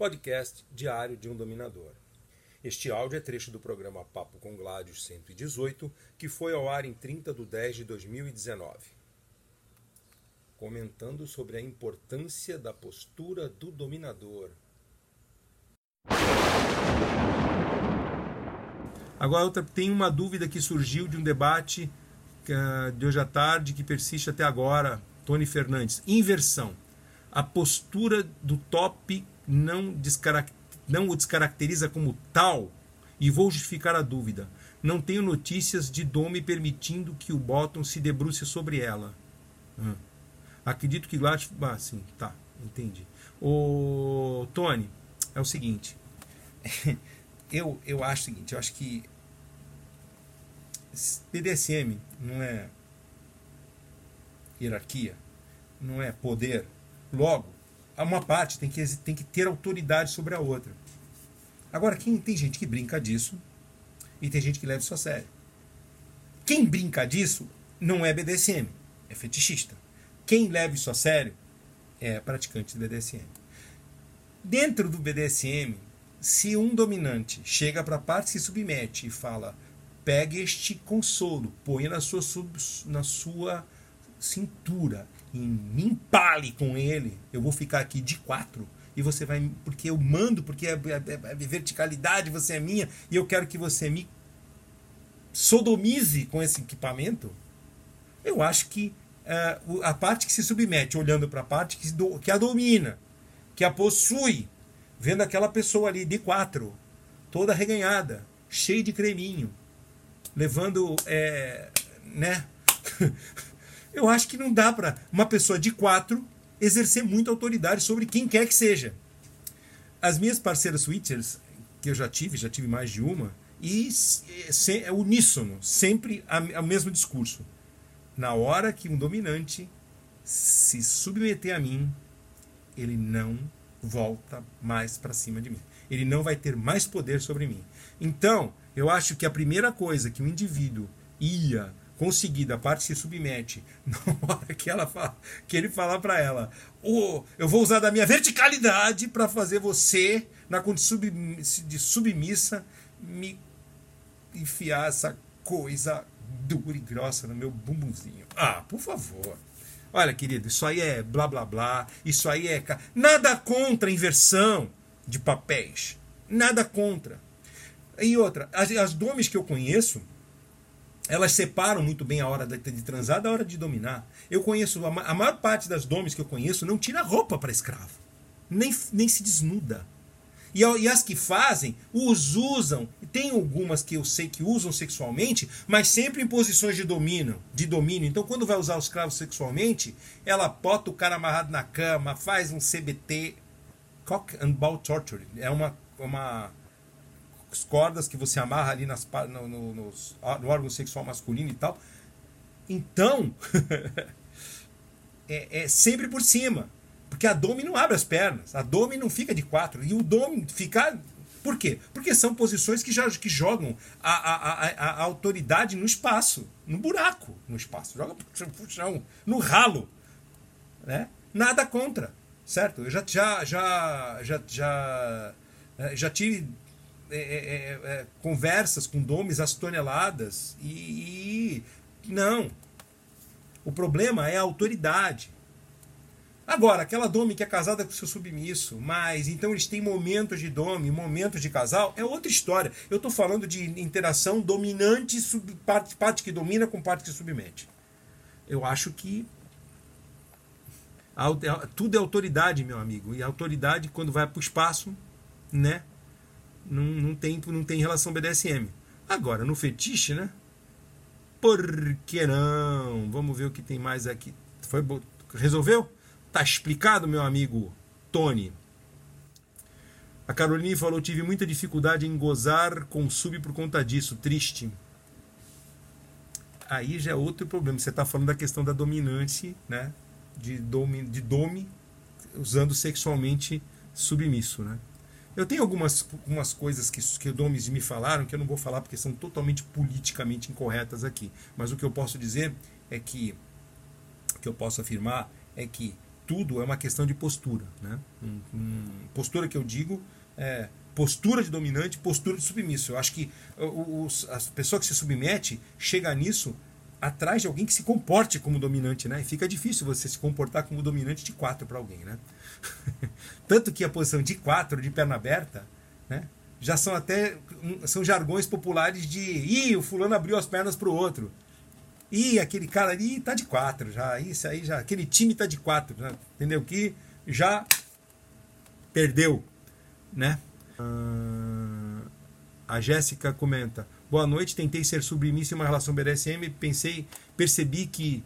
podcast diário de um dominador. Este áudio é trecho do programa Papo com Gládios 118, que foi ao ar em 30 de 10 de 2019. Comentando sobre a importância da postura do dominador. Agora, outra, tem uma dúvida que surgiu de um debate uh, de hoje à tarde que persiste até agora. Tony Fernandes. Inversão. A postura do top não, não o descaracteriza como tal, e vou justificar a dúvida. Não tenho notícias de Domi permitindo que o Bottom se debruce sobre ela. Hum. Acredito que lá. Ah, sim, tá, entendi. O Tony, é o seguinte. eu, eu acho o seguinte, eu acho que BDSM não é hierarquia, não é poder. Logo, uma parte tem que, tem que ter autoridade sobre a outra. Agora, quem tem gente que brinca disso e tem gente que leva isso a sério. Quem brinca disso não é BDSM, é fetichista. Quem leva isso a sério é praticante de BDSM. Dentro do BDSM, se um dominante chega para a parte se submete e fala: pegue este consolo, põe na sua, sub, na sua cintura e me empale com ele, eu vou ficar aqui de quatro e você vai. Porque eu mando, porque a, a, a verticalidade você é minha e eu quero que você me sodomize com esse equipamento. Eu acho que uh, a parte que se submete, olhando para a parte que, do, que a domina, que a possui, vendo aquela pessoa ali de quatro, toda reganhada, cheia de creminho, levando. É, né? Eu acho que não dá para uma pessoa de quatro exercer muita autoridade sobre quem quer que seja. As minhas parceiras switchers, que eu já tive, já tive mais de uma, e é uníssono, sempre o mesmo discurso. Na hora que um dominante se submeter a mim, ele não volta mais para cima de mim. Ele não vai ter mais poder sobre mim. Então, eu acho que a primeira coisa que o indivíduo ia conseguir da parte se submete, na hora que, ela fala, que ele falar para ela, oh, eu vou usar da minha verticalidade para fazer você, na condição de submissa, me enfiar essa coisa dura e grossa no meu bumbumzinho. Ah, por favor. Olha, querido, isso aí é blá blá blá, isso aí é. Nada contra a inversão de papéis. Nada contra. E outra, as, as domes que eu conheço, elas separam muito bem a hora de, transar da hora de dominar. Eu conheço, a, maior parte das domes que eu conheço não tira roupa para escravo. Nem, nem se desnuda. E, e, as que fazem, os usam. Tem algumas que eu sei que usam sexualmente, mas sempre em posições de domínio. De domínio. Então, quando vai usar os escravos sexualmente, ela bota o cara amarrado na cama, faz um CBT. Cock and Ball Torture. É uma, uma cordas que você amarra ali nas, no, no, nos, no órgão sexual masculino e tal. Então, é, é, sempre por cima. Porque a Domi não abre as pernas. A Domi não fica de quatro. E o Domi ficar. Por quê? Porque são posições que, já, que jogam a, a, a, a autoridade no espaço, no buraco, no espaço. Joga pro chão, no ralo. Né? Nada contra. Certo? Eu já, já, já, já, já, é, já tive é é, é, é, conversas com domes às toneladas e, e não. O problema é a autoridade. Agora, aquela dome que é casada com seu submisso, mas então eles têm momentos de dome, momentos de casal, é outra história. Eu estou falando de interação dominante, sub, parte, parte que domina com parte que submete. Eu acho que a, tudo é autoridade, meu amigo. E a autoridade, quando vai para o espaço, né? Não, não, tem, não tem relação BDSM. Agora, no fetiche, né? Por que não? Vamos ver o que tem mais aqui. Foi Resolveu? Tá explicado, meu amigo Tony. A Caroline falou: tive muita dificuldade em gozar com sub por conta disso. Triste. Aí já é outro problema. Você está falando da questão da dominante, né? De dome, de dome usando sexualmente submisso, né? Eu tenho algumas, algumas coisas que, que Domes me falaram que eu não vou falar porque são totalmente politicamente incorretas aqui. Mas o que eu posso dizer é que, o que eu posso afirmar é que tudo é uma questão de postura. Né? Postura que eu digo é postura de dominante, postura de submisso. Eu acho que o, o, a pessoa que se submete chega nisso atrás de alguém que se comporte como dominante, né? E fica difícil você se comportar como dominante de quatro para alguém, né? Tanto que a posição de quatro, de perna aberta, né? Já são até são jargões populares de ih, o fulano abriu as pernas para o outro. Ih, aquele cara ali tá de quatro já, isso aí já, aquele time tá de quatro, né? entendeu? Que já perdeu, né? Ah, a Jéssica comenta: Boa noite, tentei ser submissa em uma relação BDSM, pensei, percebi que.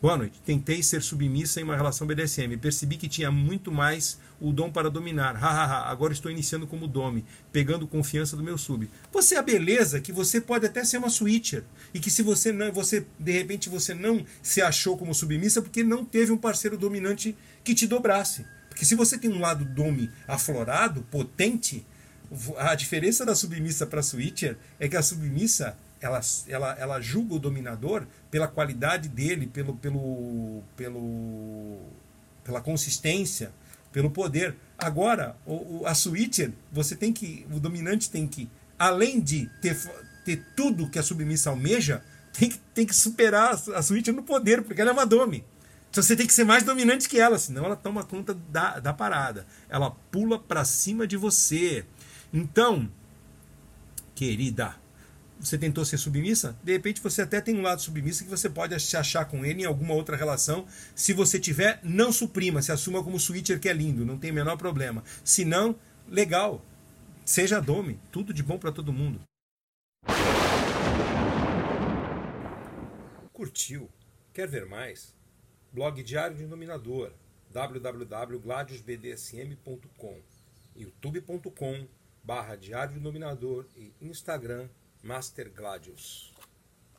Boa noite, tentei ser submissa em uma relação BDSM, percebi que tinha muito mais o dom para dominar. Hahaha, agora estou iniciando como dome, pegando confiança do meu sub. Você é a beleza que você pode até ser uma switcher e que se você não, você de repente você não se achou como submissa porque não teve um parceiro dominante que te dobrasse. Porque se você tem um lado dome aflorado, potente, a diferença da submissa para a switcher é que a submissa ela, ela, ela julga o dominador pela qualidade dele, pelo, pelo, pelo, pela consistência, pelo poder. Agora, o, o, a switcher, você tem que, o dominante tem que, além de ter, ter tudo que a submissa almeja, tem que, tem que superar a, switcher no poder, porque ela é uma dome. Então você tem que ser mais dominante que ela, senão ela toma conta da, da parada. Ela pula para cima de você. Então, querida, você tentou ser submissa? De repente você até tem um lado submissa que você pode se achar com ele em alguma outra relação. Se você tiver, não suprima, se assuma como switcher que é lindo, não tem o menor problema. Se não, legal. Seja dome, tudo de bom para todo mundo. Curtiu? Quer ver mais? Blog Diário de Dominador www.gladiusbdsm.com youtube.com barra Diário do Dominador e Instagram Master Gladius.